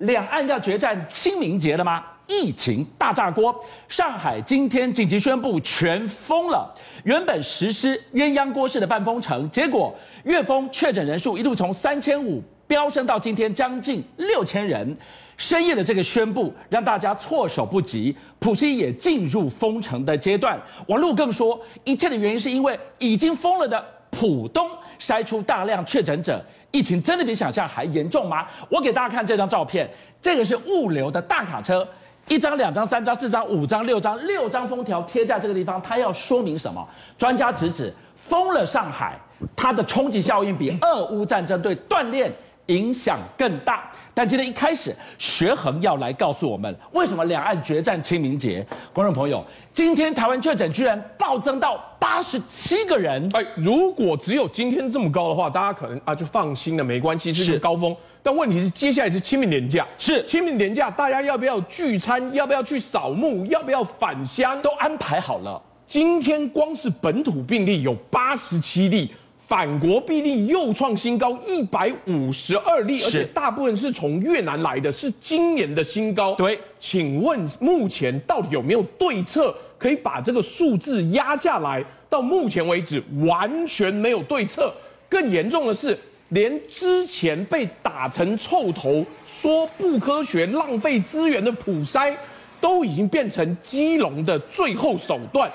两岸要决战清明节了吗？疫情大炸锅，上海今天紧急宣布全封了。原本实施鸳鸯锅式的半封城，结果月封确诊人数一路从三千五飙升到今天将近六千人。深夜的这个宣布让大家措手不及，浦西也进入封城的阶段。王璐更说，一切的原因是因为已经封了的浦东筛出大量确诊者。疫情真的比想象还严重吗？我给大家看这张照片，这个是物流的大卡车，一张、两张、三张、四张、五张、六张，六张封条贴在这个地方，它要说明什么？专家直指封了上海，它的冲击效应比俄乌战争对锻炼影响更大。但今天一开始，学恒要来告诉我们，为什么两岸决战清明节？观众朋友，今天台湾确诊居然暴增到八十七个人。哎，如果只有今天这么高的话，大家可能啊就放心了，没关系，是高峰。但问题是，接下来是清明年假，是清明年假，大家要不要聚餐？要不要去扫墓？要不要返乡？都安排好了。今天光是本土病例有八十七例。返国病例又创新高，一百五十二例，而且大部分是从越南来的，是今年的新高。对，请问目前到底有没有对策可以把这个数字压下来？到目前为止完全没有对策。更严重的是，连之前被打成臭头、说不科学、浪费资源的普筛，都已经变成基隆的最后手段。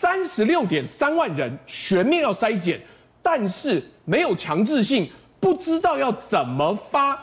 三十六点三万人全面要筛检。但是没有强制性，不知道要怎么发。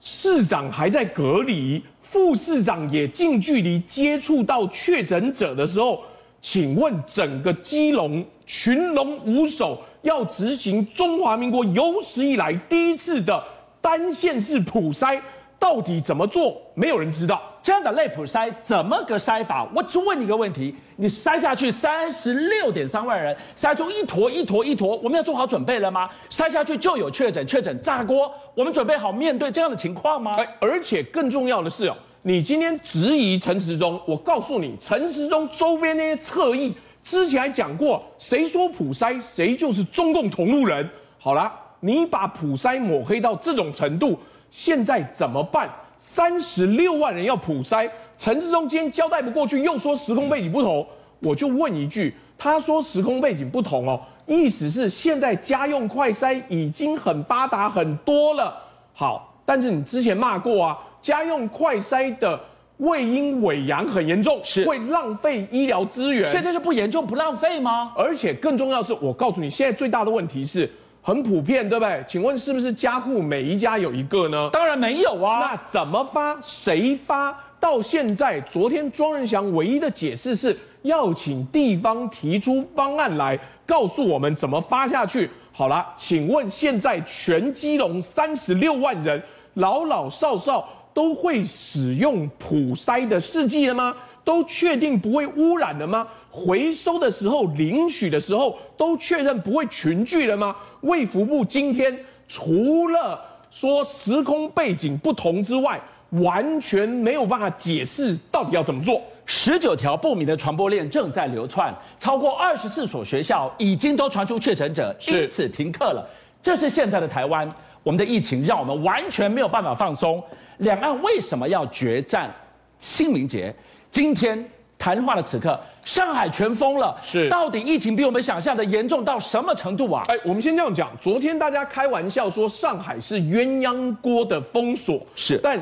市长还在隔离，副市长也近距离接触到确诊者的时候，请问整个基隆群龙无首，要执行中华民国有史以来第一次的单线式普筛。到底怎么做？没有人知道。这样的类普筛怎么个筛法？我只问你一个问题：你筛下去三十六点三万人，筛出一坨一坨一坨，我们要做好准备了吗？筛下去就有确诊，确诊炸锅，我们准备好面对这样的情况吗？而且更重要的是哦，你今天质疑陈时中，我告诉你，陈时中周边那些侧翼之前还讲过，谁说普筛谁就是中共同路人。好了，你把普筛抹黑到这种程度。现在怎么办？三十六万人要普筛，陈志忠今天交代不过去，又说时空背景不同，我就问一句：他说时空背景不同哦，意思是现在家用快筛已经很发达很多了。好，但是你之前骂过啊，家用快筛的胃阴伪阳很严重，是会浪费医疗资源。现在就不严重不浪费吗？而且更重要的是，我告诉你，现在最大的问题是。很普遍，对不对？请问是不是家户每一家有一个呢？当然没有啊。那怎么发？谁发？到现在，昨天庄仁祥唯一的解释是要请地方提出方案来告诉我们怎么发下去。好了，请问现在全基隆三十六万人老老少少都会使用普筛的试剂了吗？都确定不会污染了吗？回收的时候、领取的时候都确认不会群聚了吗？卫福部今天除了说时空背景不同之外，完全没有办法解释到底要怎么做。十九条不明的传播链正在流窜，超过二十四所学校已经都传出确诊者，因此停课了。这是现在的台湾，我们的疫情让我们完全没有办法放松。两岸为什么要决战清明节？今天。谈话的此刻，上海全封了。是，到底疫情比我们想象的严重到什么程度啊？哎，我们先这样讲。昨天大家开玩笑说上海是鸳鸯锅的封锁，是。但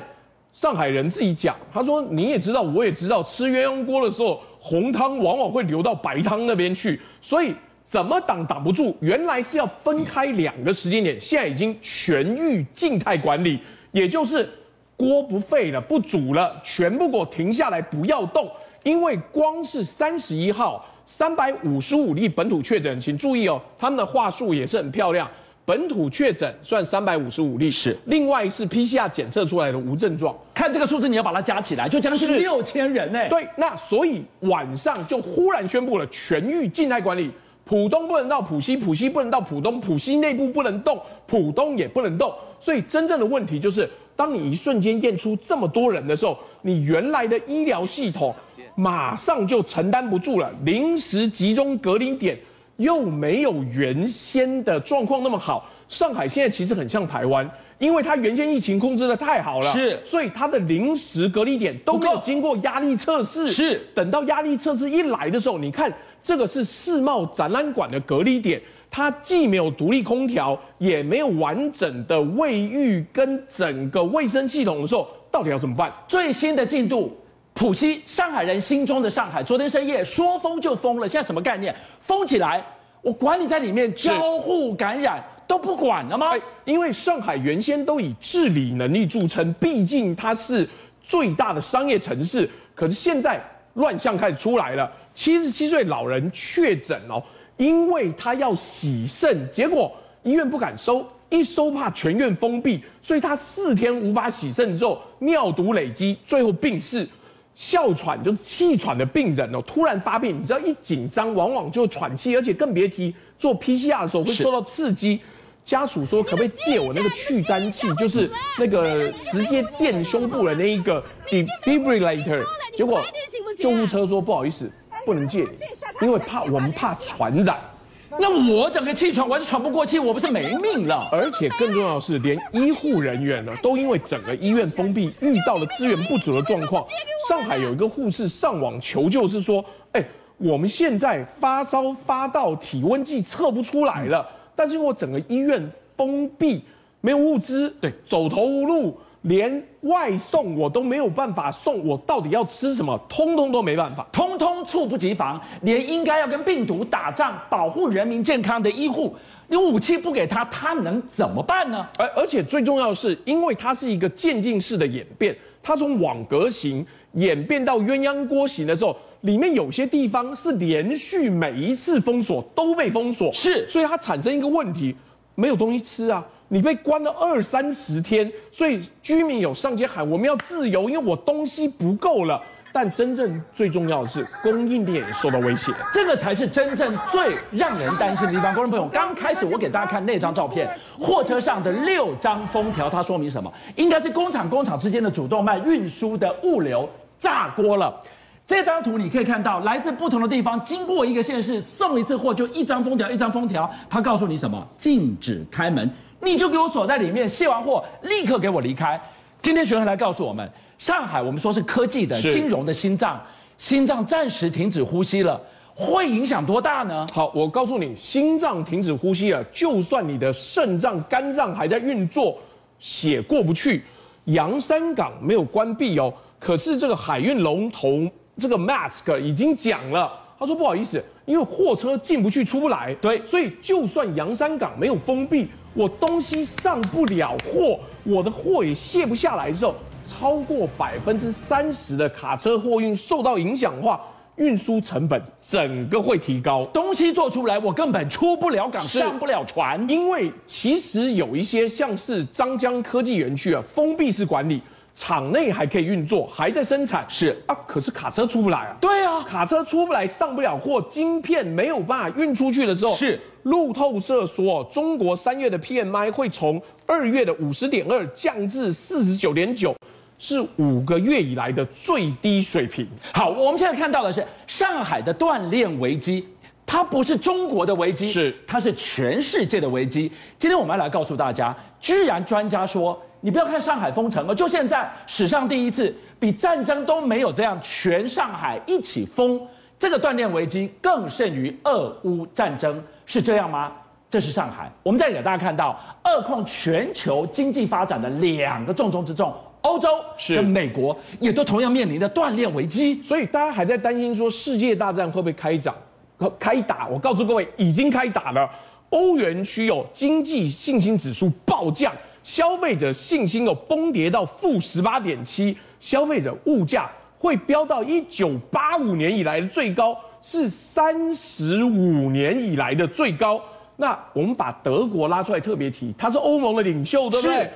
上海人自己讲，他说你也知道，我也知道，吃鸳鸯锅的时候，红汤往往会流到白汤那边去，所以怎么挡挡不住。原来是要分开两个时间点，现在已经全域静态管理，也就是锅不沸了，不煮了，全部给我停下来，不要动。因为光是三十一号三百五十五例本土确诊，请注意哦，他们的话术也是很漂亮。本土确诊算三百五十五例，是另外是 PCR 检测出来的无症状。看这个数字，你要把它加起来，就将近六千人呢。对，那所以晚上就忽然宣布了全域静态管理，浦东不能到浦西，浦西不能到浦东，浦西内部不能动，浦东也不能动。所以真正的问题就是，当你一瞬间验出这么多人的时候，你原来的医疗系统。马上就承担不住了，临时集中隔离点又没有原先的状况那么好，上海现在其实很像台湾，因为它原先疫情控制的太好了，是，所以它的临时隔离点都没有经过压力测试，是，等到压力测试一来的时候，你看这个是世贸展览馆的隔离点。它既没有独立空调，也没有完整的卫浴跟整个卫生系统的时候，到底要怎么办？最新的进度，浦西上海人心中的上海，昨天深夜说封就封了，现在什么概念？封起来，我管你在里面交互感染都不管了吗？因为上海原先都以治理能力著称，毕竟它是最大的商业城市，可是现在乱象开始出来了，七十七岁老人确诊哦。因为他要洗肾，结果医院不敢收，一收怕全院封闭，所以他四天无法洗肾之后，尿毒累积，最后病逝。哮喘就是气喘的病人哦，突然发病，你知道一紧张往往就喘气，而且更别提做 PCR 的时候会受到刺激。家属说可不可以借我那个去粘器，就是那个直接垫胸部的那一个 defibrillator，结果救护车说不好意思。不能借你，因为怕我们怕传染。那我整个气喘，我还是喘不过气，我不是没命了。而且更重要的是，连医护人员呢，都因为整个医院封闭，遇到了资源不足的状况。上海有一个护士上网求救，是说：哎，我们现在发烧发到体温计测不出来了，但是因为我整个医院封闭，没有物资，对，走投无路。连外送我都没有办法送，我到底要吃什么？通通都没办法，通通猝不及防。连应该要跟病毒打仗、保护人民健康的医护，你武器不给他，他能怎么办呢？而而且最重要的是，因为它是一个渐进式的演变，它从网格型演变到鸳鸯锅型的时候，里面有些地方是连续每一次封锁都被封锁，是，所以它产生一个问题，没有东西吃啊。你被关了二三十天，所以居民有上街喊我们要自由，因为我东西不够了。但真正最重要的是供应链受到威胁，这个才是真正最让人担心的地方。观众朋友，刚开始我给大家看那张照片，货车上的六张封条，它说明什么？应该是工厂工厂之间的主动脉运输的物流炸锅了。这张图你可以看到，来自不同的地方，经过一个县市送一次货，就一张封条，一张封条，它告诉你什么？禁止开门。你就给我锁在里面，卸完货立刻给我离开。今天学生来告诉我们，上海我们说是科技的、金融的心脏，心脏暂时停止呼吸了，会影响多大呢？好，我告诉你，心脏停止呼吸了，就算你的肾脏、肝脏还在运作，血过不去，洋山港没有关闭哦，可是这个海运龙头这个 Maersk 已经讲了，他说不好意思，因为货车进不去、出不来，对，所以就算洋山港没有封闭。我东西上不了货，我的货也卸不下来之后，超过百分之三十的卡车货运受到影响的话，运输成本整个会提高。东西做出来，我根本出不了港，上不了船。因为其实有一些像是张江科技园区啊，封闭式管理，厂内还可以运作，还在生产。是啊，可是卡车出不来啊。对啊，卡车出不来，上不了货，晶片没有办法运出去的时候。是。路透社说，中国三月的 PMI 会从二月的五十点二降至四十九点九，是五个月以来的最低水平。好，我们现在看到的是上海的锻炼危机，它不是中国的危机，是它是全世界的危机。今天我们要来告诉大家，居然专家说，你不要看上海封城了，就现在史上第一次，比战争都没有这样，全上海一起封。这个断链危机更甚于俄乌战争，是这样吗？这是上海。我们再给大家看到，扼控全球经济发展的两个重中之重，欧洲跟美国也都同样面临着断链危机。所以大家还在担心说世界大战会不会开展、开打？我告诉各位，已经开打了。欧元区有经济信心指数暴降，消费者信心有崩跌到负十八点七，消费者物价。会飙到一九八五年以来的最高，是三十五年以来的最高。那我们把德国拉出来特别提，它是欧盟的领袖，对不对？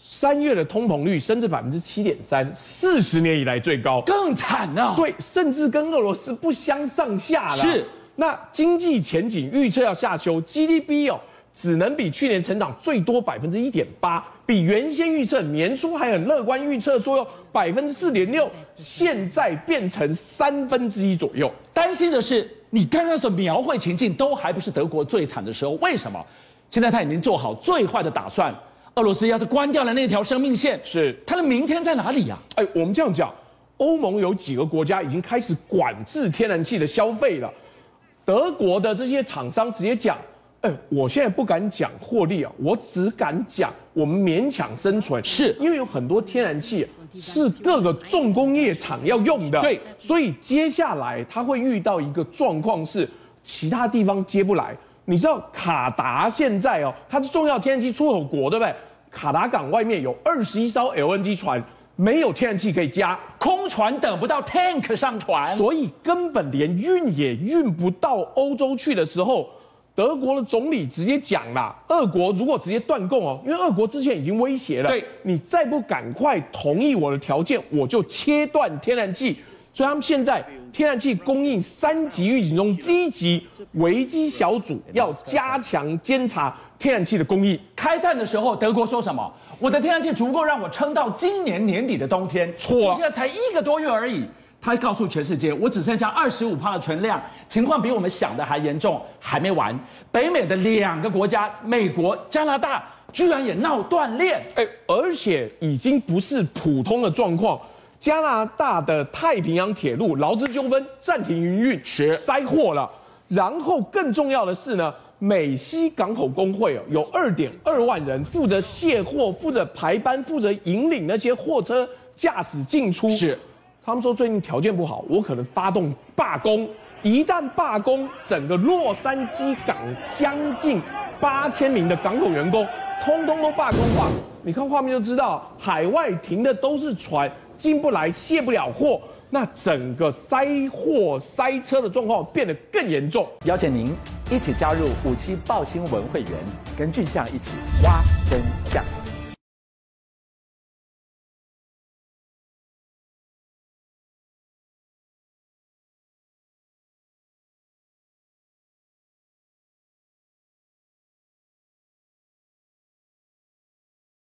三月的通膨率升至百分之七点三，四十年以来最高，更惨啊！对，甚至跟俄罗斯不相上下了。是，那经济前景预测要下修，GDP 哦。只能比去年成长最多百分之一点八，比原先预测年初还很乐观预测说有百分之四点六，现在变成三分之一左右。担心的是，你刚刚所描绘情境都还不是德国最惨的时候，为什么？现在他已经做好最坏的打算。俄罗斯要是关掉了那条生命线，是他的明天在哪里呀？哎，我们这样讲，欧盟有几个国家已经开始管制天然气的消费了。德国的这些厂商直接讲，哎，我现在不敢讲获利啊，我只敢讲我们勉强生存，是。因为有很多天然气是各个重工业厂要用的，对，所以接下来他会遇到一个状况是，其他地方接不来。你知道卡达现在哦，它是重要天然气出口国，对不对？卡达港外面有二十一艘 LNG 船，没有天然气可以加，空船等不到 tank 上船，所以根本连运也运不到欧洲去的时候，德国的总理直接讲了：俄国如果直接断供哦，因为俄国之前已经威胁了，对，你再不赶快同意我的条件，我就切断天然气。所以他们现在天然气供应三级预警中，第一级危机小组要加强监察天然气的供应。开战的时候，德国说什么？我的天然气足够让我撑到今年年底的冬天。错啊，现在才一个多月而已。他告诉全世界，我只剩下二十五趴的存量，情况比我们想的还严重。还没完，北美的两个国家，美国、加拿大，居然也闹断链。哎，而且已经不是普通的状况。加拿大的太平洋铁路劳资纠纷暂停营运，是塞货了。然后更重要的是呢，美西港口工会哦，有二点二万人负责卸货、负责排班、负责引领那些货车驾驶进出。是，他们说最近条件不好，我可能发动罢工。一旦罢工，整个洛杉矶港将近八千名的港口员工，通通都罢工化。你看画面就知道，海外停的都是船。进不来，卸不了货，那整个塞货塞车的状况变得更严重。邀请您一起加入五七爆新闻会员，跟俊相一起挖真相。